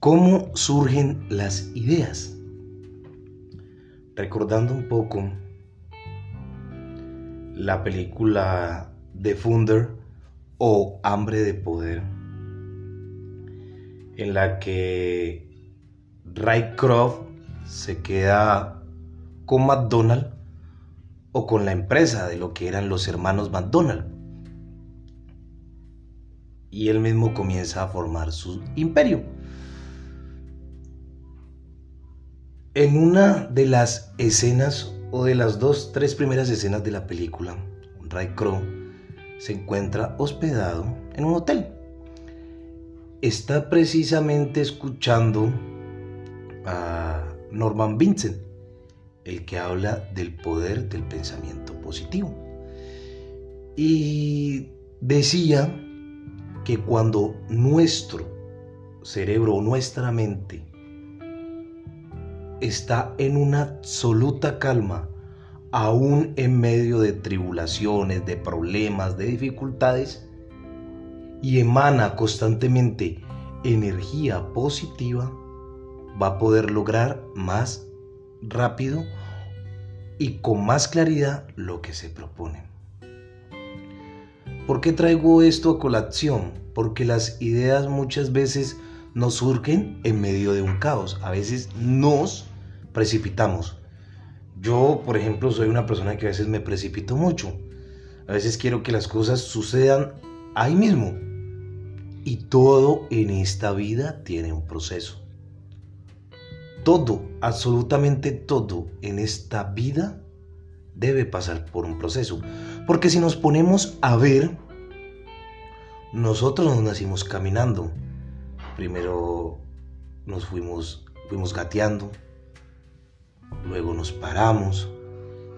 ¿Cómo surgen las ideas? Recordando un poco la película The Funder o Hambre de Poder, en la que Ray Croft se queda con McDonald's o con la empresa de lo que eran los hermanos McDonald. Y él mismo comienza a formar su imperio. En una de las escenas o de las dos, tres primeras escenas de la película, Ray Crow se encuentra hospedado en un hotel. Está precisamente escuchando a Norman Vincent, el que habla del poder del pensamiento positivo. Y decía que cuando nuestro cerebro o nuestra mente está en una absoluta calma, aún en medio de tribulaciones, de problemas, de dificultades, y emana constantemente energía positiva, va a poder lograr más rápido y con más claridad lo que se propone. ¿Por qué traigo esto a colación? Porque las ideas muchas veces nos surgen en medio de un caos. A veces nos precipitamos. Yo, por ejemplo, soy una persona que a veces me precipito mucho. A veces quiero que las cosas sucedan ahí mismo. Y todo en esta vida tiene un proceso todo, absolutamente todo en esta vida debe pasar por un proceso. Porque si nos ponemos a ver, nosotros nos nacimos caminando. Primero nos fuimos, fuimos gateando, luego nos paramos,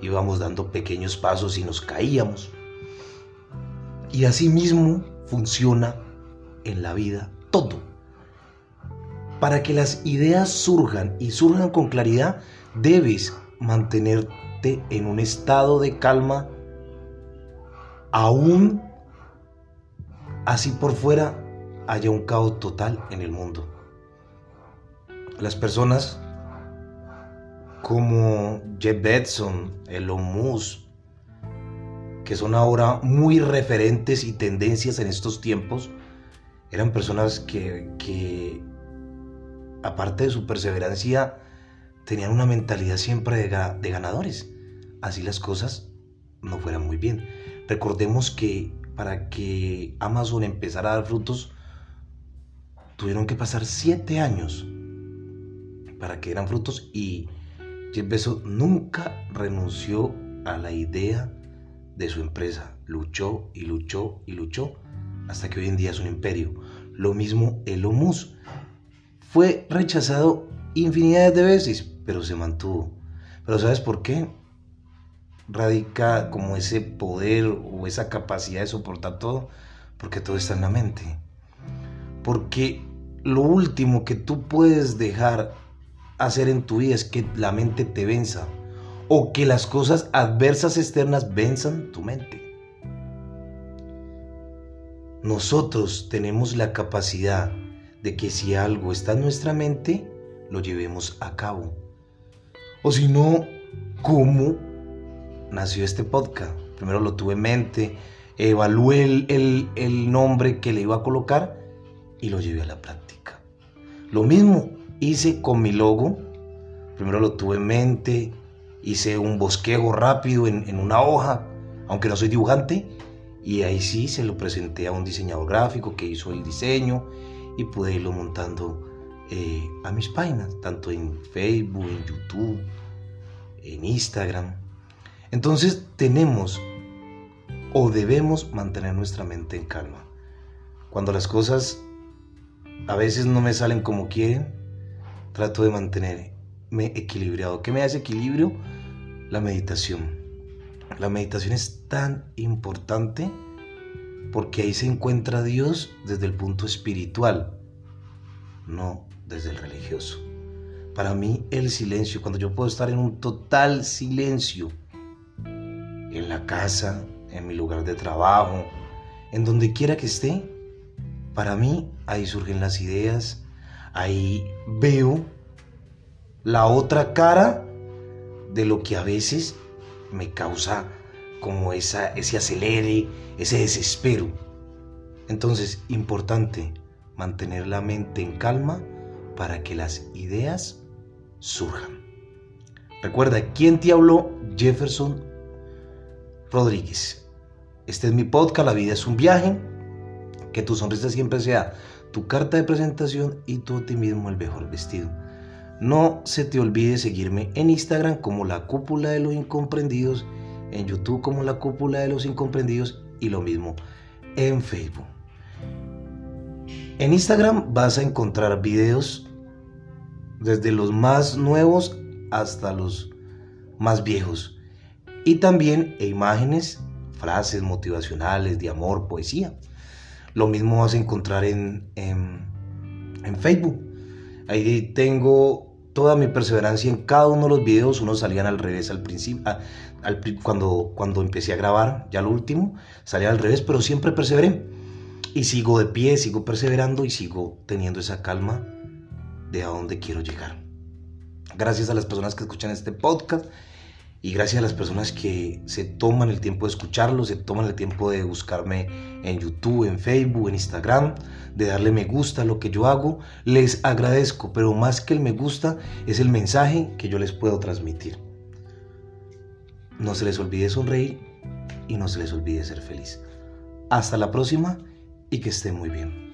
íbamos dando pequeños pasos y nos caíamos. Y así mismo funciona en la vida todo. Para que las ideas surjan y surjan con claridad, debes mantenerte en un estado de calma, aún así por fuera haya un caos total en el mundo. Las personas como Jeff Bezos, Elon Musk, que son ahora muy referentes y tendencias en estos tiempos, eran personas que, aparte de su perseverancia, tenían una mentalidad siempre de, ganadores. Así las cosas no fueran muy bien. Recordemos que para que Amazon empezara a dar frutos, tuvieron que pasar siete años para que dieran frutos y Jeff Bezos nunca renunció a la idea de su empresa. Luchó y luchó y luchó hasta que hoy en día es un imperio. Lo mismo Elon Musk. Fue rechazado infinidad de veces, pero se mantuvo. Pero ¿sabes por qué? Radica como ese poder o esa capacidad de soportar todo, porque todo está en la mente. Porque lo último que tú puedes dejar hacer en tu vida es que la mente te venza o que las cosas adversas externas venzan tu mente. Nosotros tenemos la capacidad de que si algo está en nuestra mente, lo llevemos a cabo. O si no, ¿cómo nació este podcast? Primero lo tuve en mente, evalué el, el nombre que le iba a colocar y lo llevé a la práctica. Lo mismo hice con mi logo. Primero lo tuve en mente, hice un bosquejo rápido en, en, una hoja, aunque no soy dibujante, y ahí sí se lo presenté a un diseñador gráfico que hizo el diseño y pude irlo montando eh, a mis páginas, tanto en Facebook, en YouTube, en Instagram. Entonces tenemos o debemos mantener nuestra mente en calma. Cuando las cosas a veces no me salen como quieren, trato de mantenerme equilibrado. ¿Qué me hace equilibrio? La meditación. La meditación es tan importante porque ahí se encuentra Dios desde el punto espiritual, no desde el religioso. Para mí el silencio, cuando yo puedo estar en un total silencio, en la casa, en mi lugar de trabajo, en donde quiera que esté, para mí ahí surgen las ideas, ahí veo la otra cara de lo que a veces me causa como esa, ese acelere, ese desespero. Entonces, importante mantener la mente en calma para que las ideas surjan. Recuerda, ¿quién te habló? Jefferson Rodríguez. Este es mi podcast, La vida es un viaje. Que tu sonrisa siempre sea tu carta de presentación y tú a ti mismo el mejor vestido. No se te olvide seguirme en Instagram como la cúpula de los incomprendidos, en YouTube como la cúpula de los incomprendidos y lo mismo en Facebook. En Instagram vas a encontrar videos desde los más nuevos hasta los más viejos y también imágenes, frases motivacionales de amor, poesía. Lo mismo vas a encontrar en, en, Facebook. Ahí tengo toda mi perseverancia en cada uno de los videos. Unos salían al revés al principio, al, cuando, cuando empecé a grabar, ya lo último, salía al revés, pero siempre perseveré. Y sigo de pie, sigo perseverando y sigo teniendo esa calma de a dónde quiero llegar. Gracias a las personas que escuchan este podcast y gracias a las personas que se toman el tiempo de escucharlo, se toman el tiempo de buscarme en YouTube, en Facebook, en Instagram, de darle me gusta a lo que yo hago. Les agradezco, pero más que el me gusta es el mensaje que yo les puedo transmitir. No se les olvide sonreír y no se les olvide ser feliz. Hasta la próxima y que estén muy bien.